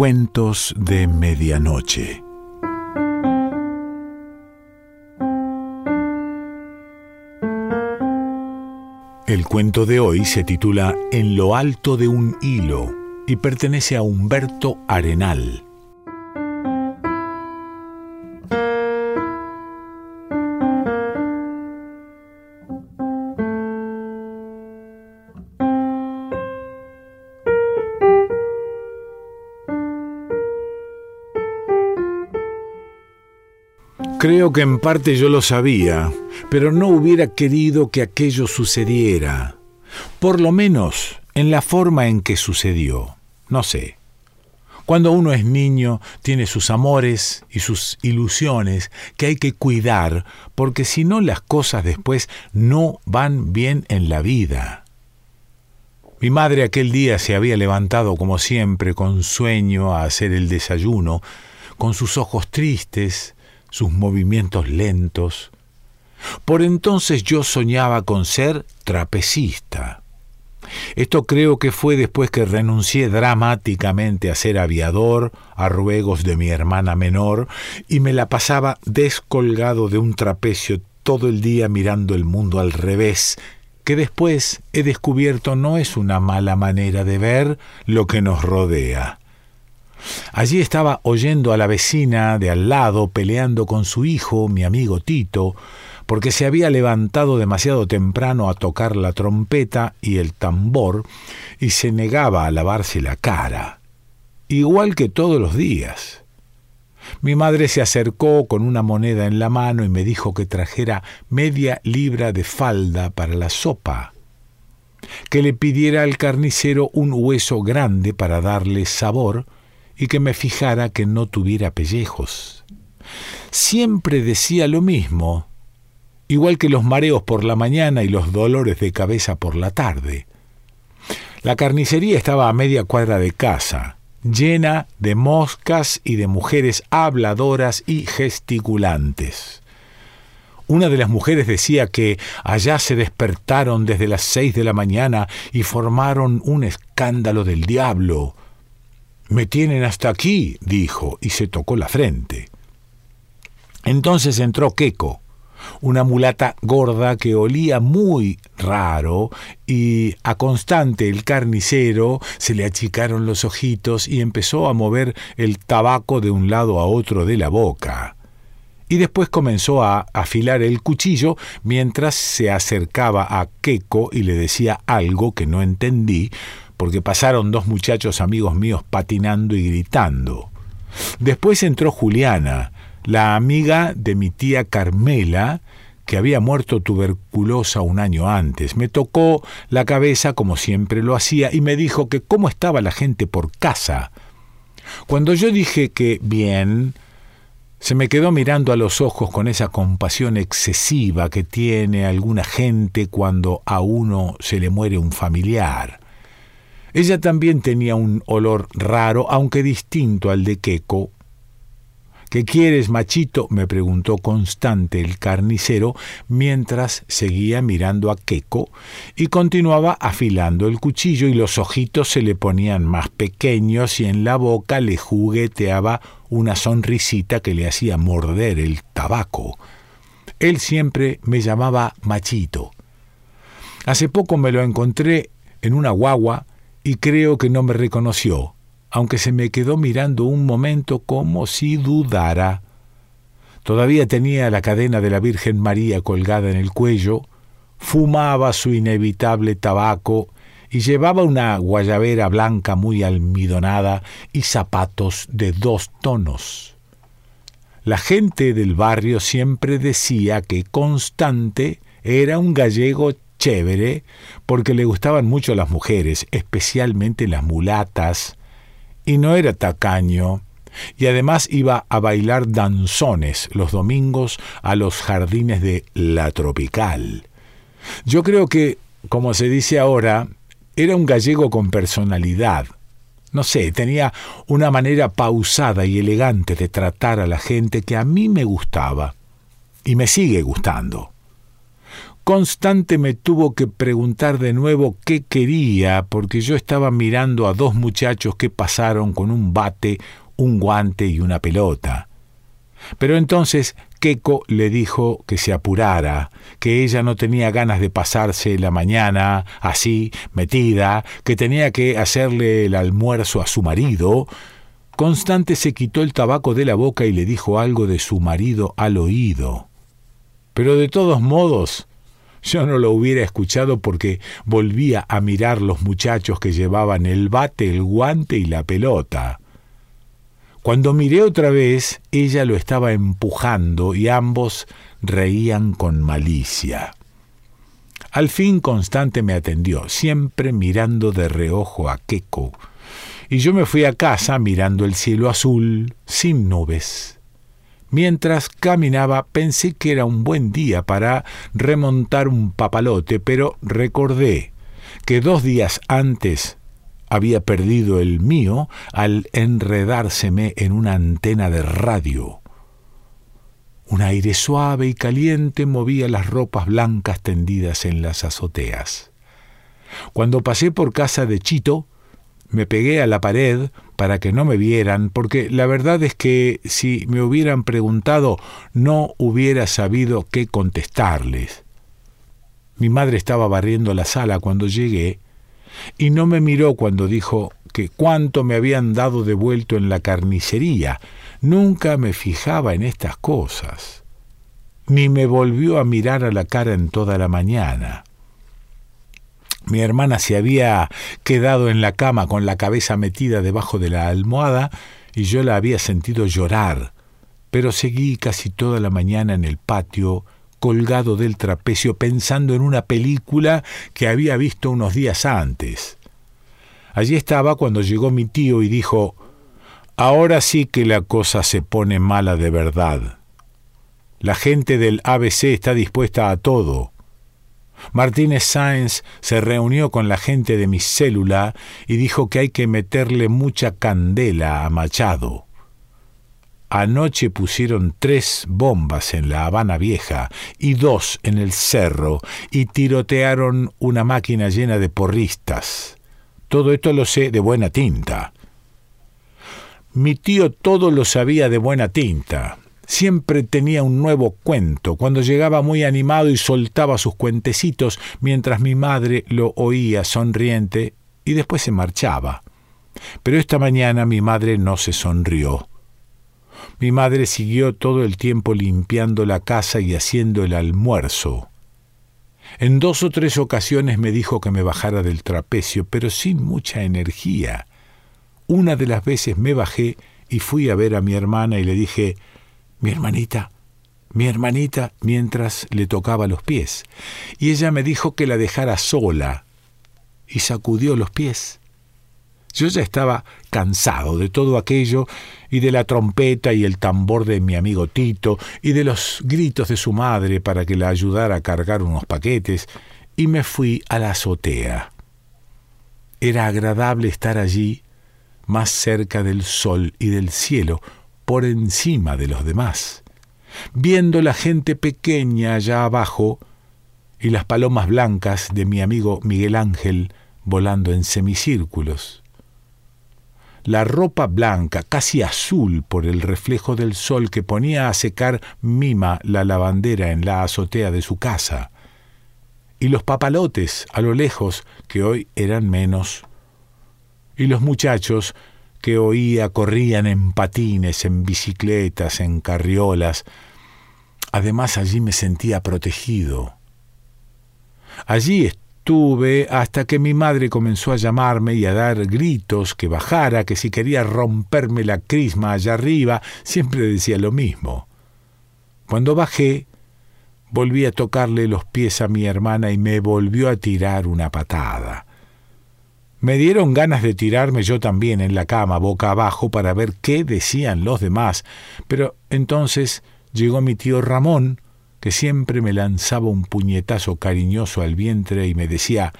Cuentos de Medianoche. El cuento de hoy se titula En lo alto de un hilo y pertenece a Humberto Arenal. Creo que en parte yo lo sabía, pero no hubiera querido que aquello sucediera. Por lo menos en la forma en que sucedió. No sé. Cuando uno es niño, tiene sus amores y sus ilusiones que hay que cuidar, porque si no las cosas después no van bien en la vida. Mi madre aquel día se había levantado como siempre con sueño a hacer el desayuno, con sus ojos tristes, sus movimientos lentos. Por entonces yo soñaba con ser trapecista. Esto creo que fue después que renuncié dramáticamente a ser aviador, a ruegos de mi hermana menor, y me la pasaba descolgado de un trapecio todo el día mirando el mundo al revés, que después he descubierto no es una mala manera de ver lo que nos rodea. Allí estaba oyendo a la vecina de al lado peleando con su hijo, mi amigo Tito, porque se había levantado demasiado temprano a tocar la trompeta y el tambor y se negaba a lavarse la cara, igual que todos los días. Mi madre se acercó con una moneda en la mano y me dijo que trajera media libra de falda para la sopa, que le pidiera al carnicero un hueso grande para darle sabor, y que me fijara que no tuviera pellejos. Siempre decía lo mismo, igual que los mareos por la mañana y los dolores de cabeza por la tarde. La carnicería estaba a media cuadra de casa, llena de moscas y de mujeres habladoras y gesticulantes. Una de las mujeres decía que allá se despertaron desde las seis de la mañana y formaron un escándalo del diablo, me tienen hasta aquí, dijo, y se tocó la frente. Entonces entró Queco, una mulata gorda que olía muy raro y a Constante el carnicero se le achicaron los ojitos y empezó a mover el tabaco de un lado a otro de la boca. Y después comenzó a afilar el cuchillo mientras se acercaba a Queco y le decía algo que no entendí, porque pasaron dos muchachos amigos míos patinando y gritando. Después entró Juliana, la amiga de mi tía Carmela, que había muerto tuberculosa un año antes. Me tocó la cabeza como siempre lo hacía y me dijo que cómo estaba la gente por casa. Cuando yo dije que bien, se me quedó mirando a los ojos con esa compasión excesiva que tiene alguna gente cuando a uno se le muere un familiar. Ella también tenía un olor raro, aunque distinto al de Queco. ¿Qué quieres, machito? me preguntó constante el carnicero mientras seguía mirando a Queco y continuaba afilando el cuchillo y los ojitos se le ponían más pequeños y en la boca le jugueteaba una sonrisita que le hacía morder el tabaco. Él siempre me llamaba machito. Hace poco me lo encontré en una guagua y creo que no me reconoció, aunque se me quedó mirando un momento como si dudara. Todavía tenía la cadena de la Virgen María colgada en el cuello, fumaba su inevitable tabaco y llevaba una guayabera blanca muy almidonada y zapatos de dos tonos. La gente del barrio siempre decía que Constante era un gallego chévere porque le gustaban mucho las mujeres, especialmente las mulatas, y no era tacaño, y además iba a bailar danzones los domingos a los jardines de La Tropical. Yo creo que, como se dice ahora, era un gallego con personalidad. No sé, tenía una manera pausada y elegante de tratar a la gente que a mí me gustaba y me sigue gustando. Constante me tuvo que preguntar de nuevo qué quería, porque yo estaba mirando a dos muchachos que pasaron con un bate, un guante y una pelota. Pero entonces Keiko le dijo que se apurara, que ella no tenía ganas de pasarse la mañana así, metida, que tenía que hacerle el almuerzo a su marido. Constante se quitó el tabaco de la boca y le dijo algo de su marido al oído. Pero de todos modos, yo no lo hubiera escuchado porque volvía a mirar los muchachos que llevaban el bate, el guante y la pelota. Cuando miré otra vez, ella lo estaba empujando y ambos reían con malicia. Al fin Constante me atendió, siempre mirando de reojo a Queco, y yo me fui a casa mirando el cielo azul, sin nubes. Mientras caminaba pensé que era un buen día para remontar un papalote, pero recordé que dos días antes había perdido el mío al enredárseme en una antena de radio. Un aire suave y caliente movía las ropas blancas tendidas en las azoteas. Cuando pasé por casa de Chito, me pegué a la pared para que no me vieran, porque la verdad es que si me hubieran preguntado no hubiera sabido qué contestarles. Mi madre estaba barriendo la sala cuando llegué y no me miró cuando dijo que cuánto me habían dado de vuelto en la carnicería. Nunca me fijaba en estas cosas. Ni me volvió a mirar a la cara en toda la mañana. Mi hermana se había quedado en la cama con la cabeza metida debajo de la almohada y yo la había sentido llorar, pero seguí casi toda la mañana en el patio, colgado del trapecio, pensando en una película que había visto unos días antes. Allí estaba cuando llegó mi tío y dijo, Ahora sí que la cosa se pone mala de verdad. La gente del ABC está dispuesta a todo. Martínez Sáenz se reunió con la gente de mi célula y dijo que hay que meterle mucha candela a Machado. Anoche pusieron tres bombas en la Habana Vieja y dos en el cerro y tirotearon una máquina llena de porristas. Todo esto lo sé de buena tinta. Mi tío todo lo sabía de buena tinta. Siempre tenía un nuevo cuento, cuando llegaba muy animado y soltaba sus cuentecitos, mientras mi madre lo oía sonriente y después se marchaba. Pero esta mañana mi madre no se sonrió. Mi madre siguió todo el tiempo limpiando la casa y haciendo el almuerzo. En dos o tres ocasiones me dijo que me bajara del trapecio, pero sin mucha energía. Una de las veces me bajé y fui a ver a mi hermana y le dije mi hermanita, mi hermanita, mientras le tocaba los pies. Y ella me dijo que la dejara sola y sacudió los pies. Yo ya estaba cansado de todo aquello y de la trompeta y el tambor de mi amigo Tito y de los gritos de su madre para que la ayudara a cargar unos paquetes y me fui a la azotea. Era agradable estar allí, más cerca del sol y del cielo, por encima de los demás, viendo la gente pequeña allá abajo y las palomas blancas de mi amigo Miguel Ángel volando en semicírculos. La ropa blanca, casi azul por el reflejo del sol que ponía a secar Mima la lavandera en la azotea de su casa, y los papalotes a lo lejos, que hoy eran menos, y los muchachos que oía corrían en patines, en bicicletas, en carriolas. Además allí me sentía protegido. Allí estuve hasta que mi madre comenzó a llamarme y a dar gritos que bajara, que si quería romperme la crisma allá arriba, siempre decía lo mismo. Cuando bajé, volví a tocarle los pies a mi hermana y me volvió a tirar una patada. Me dieron ganas de tirarme yo también en la cama boca abajo para ver qué decían los demás, pero entonces llegó mi tío Ramón, que siempre me lanzaba un puñetazo cariñoso al vientre y me decía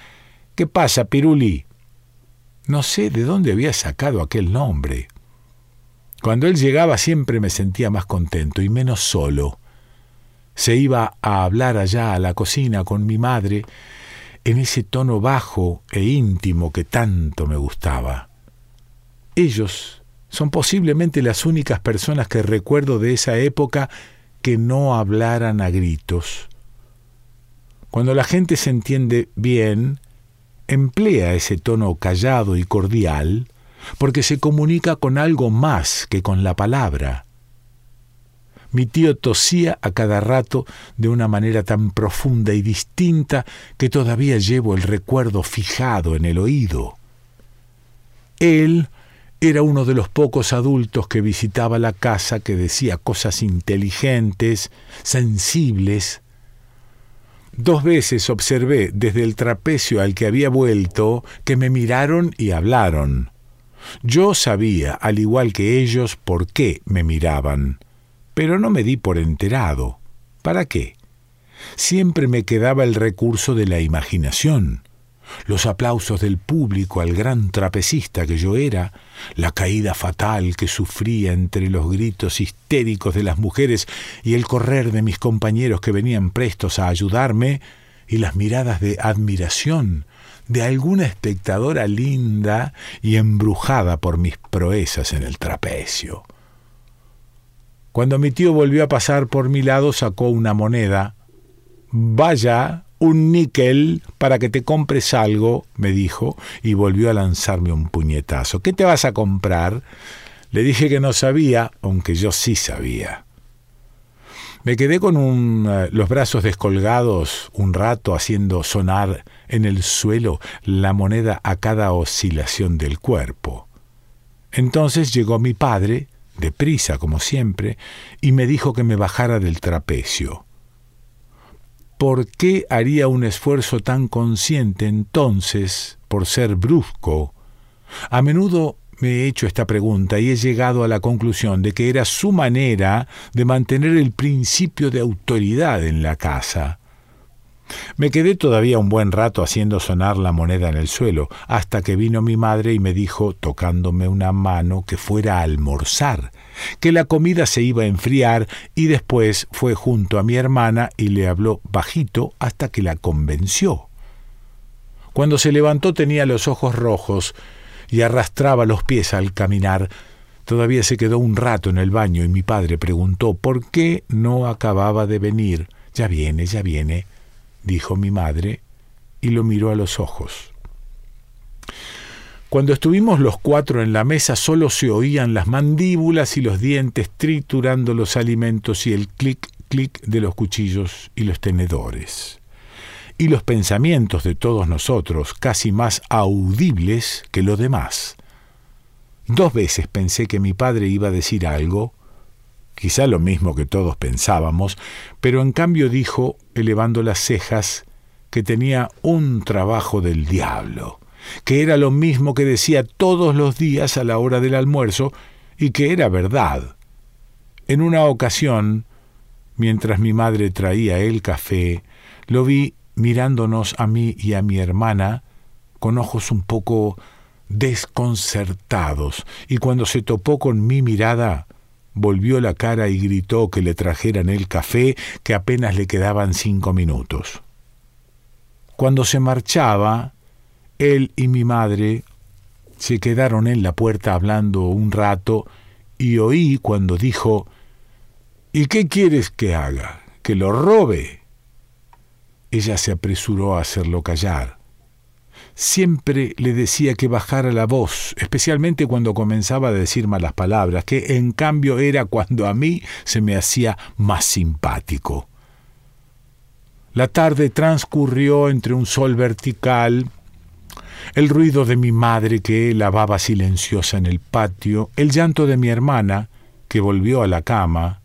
¿Qué pasa, Piruli? No sé de dónde había sacado aquel nombre. Cuando él llegaba siempre me sentía más contento y menos solo. se iba a hablar allá a la cocina con mi madre en ese tono bajo e íntimo que tanto me gustaba. Ellos son posiblemente las únicas personas que recuerdo de esa época que no hablaran a gritos. Cuando la gente se entiende bien, emplea ese tono callado y cordial, porque se comunica con algo más que con la palabra. Mi tío tosía a cada rato de una manera tan profunda y distinta que todavía llevo el recuerdo fijado en el oído. Él era uno de los pocos adultos que visitaba la casa que decía cosas inteligentes, sensibles. Dos veces observé desde el trapecio al que había vuelto que me miraron y hablaron. Yo sabía, al igual que ellos, por qué me miraban pero no me di por enterado. ¿Para qué? Siempre me quedaba el recurso de la imaginación, los aplausos del público al gran trapecista que yo era, la caída fatal que sufría entre los gritos histéricos de las mujeres y el correr de mis compañeros que venían prestos a ayudarme, y las miradas de admiración de alguna espectadora linda y embrujada por mis proezas en el trapecio. Cuando mi tío volvió a pasar por mi lado, sacó una moneda. Vaya, un níquel para que te compres algo, me dijo, y volvió a lanzarme un puñetazo. ¿Qué te vas a comprar? Le dije que no sabía, aunque yo sí sabía. Me quedé con eh, los brazos descolgados un rato haciendo sonar en el suelo la moneda a cada oscilación del cuerpo. Entonces llegó mi padre, deprisa como siempre, y me dijo que me bajara del trapecio. ¿Por qué haría un esfuerzo tan consciente entonces por ser brusco? A menudo me he hecho esta pregunta y he llegado a la conclusión de que era su manera de mantener el principio de autoridad en la casa. Me quedé todavía un buen rato haciendo sonar la moneda en el suelo, hasta que vino mi madre y me dijo, tocándome una mano, que fuera a almorzar, que la comida se iba a enfriar, y después fue junto a mi hermana y le habló bajito hasta que la convenció. Cuando se levantó tenía los ojos rojos y arrastraba los pies al caminar. Todavía se quedó un rato en el baño y mi padre preguntó por qué no acababa de venir. Ya viene, ya viene dijo mi madre, y lo miró a los ojos. Cuando estuvimos los cuatro en la mesa solo se oían las mandíbulas y los dientes triturando los alimentos y el clic clic de los cuchillos y los tenedores. Y los pensamientos de todos nosotros, casi más audibles que lo demás. Dos veces pensé que mi padre iba a decir algo, quizá lo mismo que todos pensábamos, pero en cambio dijo, elevando las cejas, que tenía un trabajo del diablo, que era lo mismo que decía todos los días a la hora del almuerzo y que era verdad. En una ocasión, mientras mi madre traía el café, lo vi mirándonos a mí y a mi hermana con ojos un poco desconcertados, y cuando se topó con mi mirada, volvió la cara y gritó que le trajeran el café, que apenas le quedaban cinco minutos. Cuando se marchaba, él y mi madre se quedaron en la puerta hablando un rato y oí cuando dijo ¿Y qué quieres que haga? ¿Que lo robe? Ella se apresuró a hacerlo callar siempre le decía que bajara la voz, especialmente cuando comenzaba a decir malas palabras, que en cambio era cuando a mí se me hacía más simpático. La tarde transcurrió entre un sol vertical, el ruido de mi madre que lavaba silenciosa en el patio, el llanto de mi hermana, que volvió a la cama,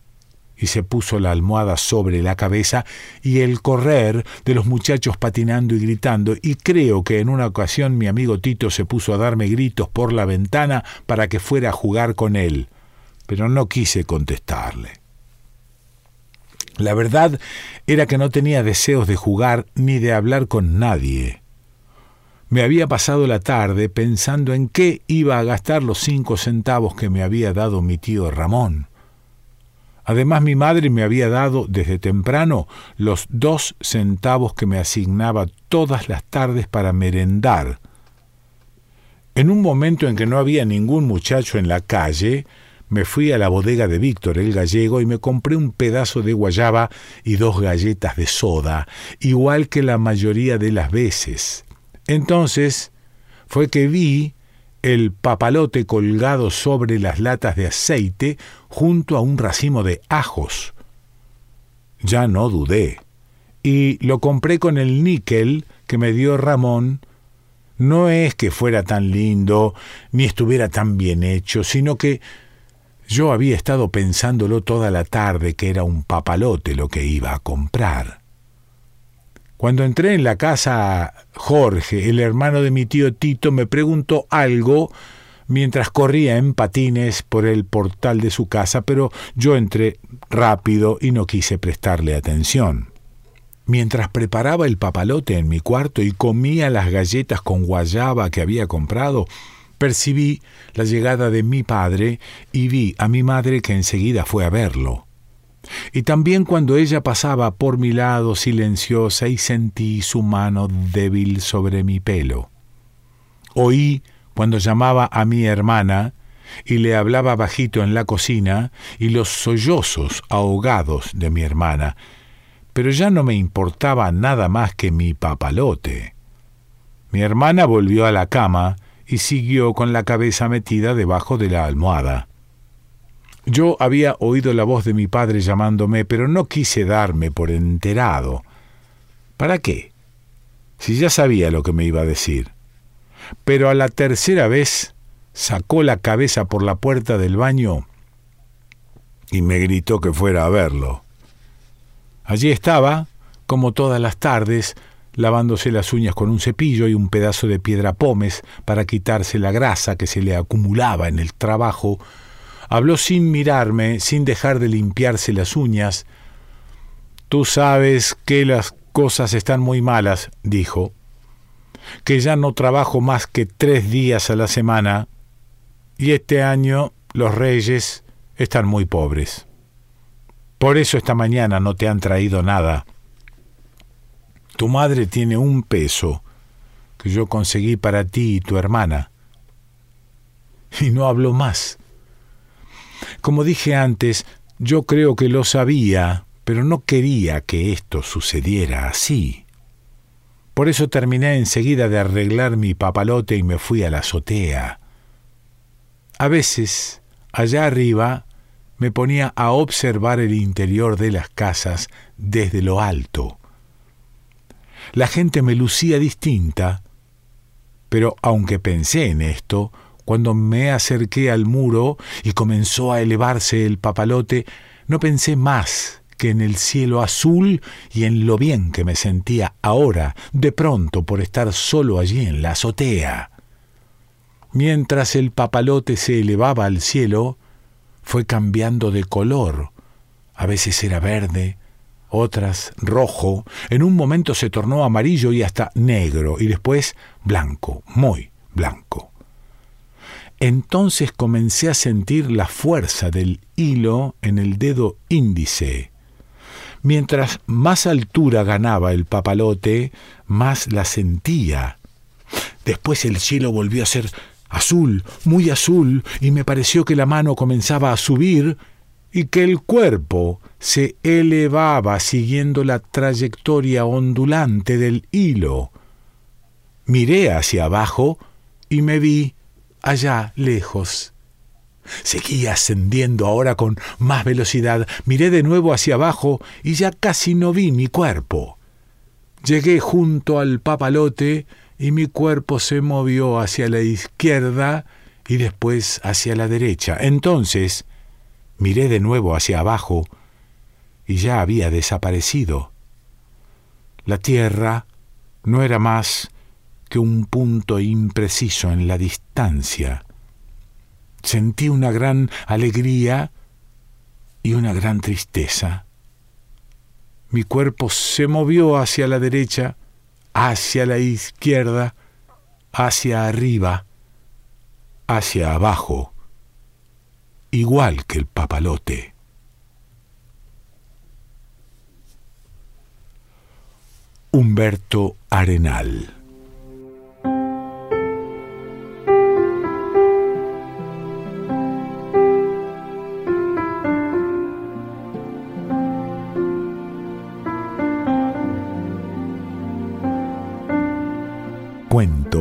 y se puso la almohada sobre la cabeza y el correr de los muchachos patinando y gritando, y creo que en una ocasión mi amigo Tito se puso a darme gritos por la ventana para que fuera a jugar con él, pero no quise contestarle. La verdad era que no tenía deseos de jugar ni de hablar con nadie. Me había pasado la tarde pensando en qué iba a gastar los cinco centavos que me había dado mi tío Ramón Además mi madre me había dado desde temprano los dos centavos que me asignaba todas las tardes para merendar. En un momento en que no había ningún muchacho en la calle, me fui a la bodega de Víctor el gallego y me compré un pedazo de guayaba y dos galletas de soda, igual que la mayoría de las veces. Entonces fue que vi el papalote colgado sobre las latas de aceite junto a un racimo de ajos. Ya no dudé, y lo compré con el níquel que me dio Ramón. No es que fuera tan lindo, ni estuviera tan bien hecho, sino que yo había estado pensándolo toda la tarde que era un papalote lo que iba a comprar. Cuando entré en la casa, Jorge, el hermano de mi tío Tito, me preguntó algo mientras corría en patines por el portal de su casa, pero yo entré rápido y no quise prestarle atención. Mientras preparaba el papalote en mi cuarto y comía las galletas con guayaba que había comprado, percibí la llegada de mi padre y vi a mi madre que enseguida fue a verlo. Y también cuando ella pasaba por mi lado silenciosa y sentí su mano débil sobre mi pelo. Oí cuando llamaba a mi hermana y le hablaba bajito en la cocina y los sollozos ahogados de mi hermana, pero ya no me importaba nada más que mi papalote. Mi hermana volvió a la cama y siguió con la cabeza metida debajo de la almohada. Yo había oído la voz de mi padre llamándome, pero no quise darme por enterado. ¿Para qué? Si ya sabía lo que me iba a decir. Pero a la tercera vez sacó la cabeza por la puerta del baño y me gritó que fuera a verlo. Allí estaba, como todas las tardes, lavándose las uñas con un cepillo y un pedazo de piedra pómez para quitarse la grasa que se le acumulaba en el trabajo Habló sin mirarme, sin dejar de limpiarse las uñas. Tú sabes que las cosas están muy malas, dijo, que ya no trabajo más que tres días a la semana, y este año los reyes están muy pobres. Por eso esta mañana no te han traído nada. Tu madre tiene un peso que yo conseguí para ti y tu hermana. Y no habló más. Como dije antes, yo creo que lo sabía, pero no quería que esto sucediera así. Por eso terminé enseguida de arreglar mi papalote y me fui a la azotea. A veces, allá arriba, me ponía a observar el interior de las casas desde lo alto. La gente me lucía distinta, pero aunque pensé en esto, cuando me acerqué al muro y comenzó a elevarse el papalote, no pensé más que en el cielo azul y en lo bien que me sentía ahora, de pronto, por estar solo allí en la azotea. Mientras el papalote se elevaba al cielo, fue cambiando de color. A veces era verde, otras rojo, en un momento se tornó amarillo y hasta negro, y después blanco, muy blanco. Entonces comencé a sentir la fuerza del hilo en el dedo índice. Mientras más altura ganaba el papalote, más la sentía. Después el cielo volvió a ser azul, muy azul, y me pareció que la mano comenzaba a subir y que el cuerpo se elevaba siguiendo la trayectoria ondulante del hilo. Miré hacia abajo y me vi allá lejos. Seguí ascendiendo ahora con más velocidad. Miré de nuevo hacia abajo y ya casi no vi mi cuerpo. Llegué junto al papalote y mi cuerpo se movió hacia la izquierda y después hacia la derecha. Entonces miré de nuevo hacia abajo y ya había desaparecido. La tierra no era más que un punto impreciso en la distancia. Sentí una gran alegría y una gran tristeza. Mi cuerpo se movió hacia la derecha, hacia la izquierda, hacia arriba, hacia abajo, igual que el papalote. Humberto Arenal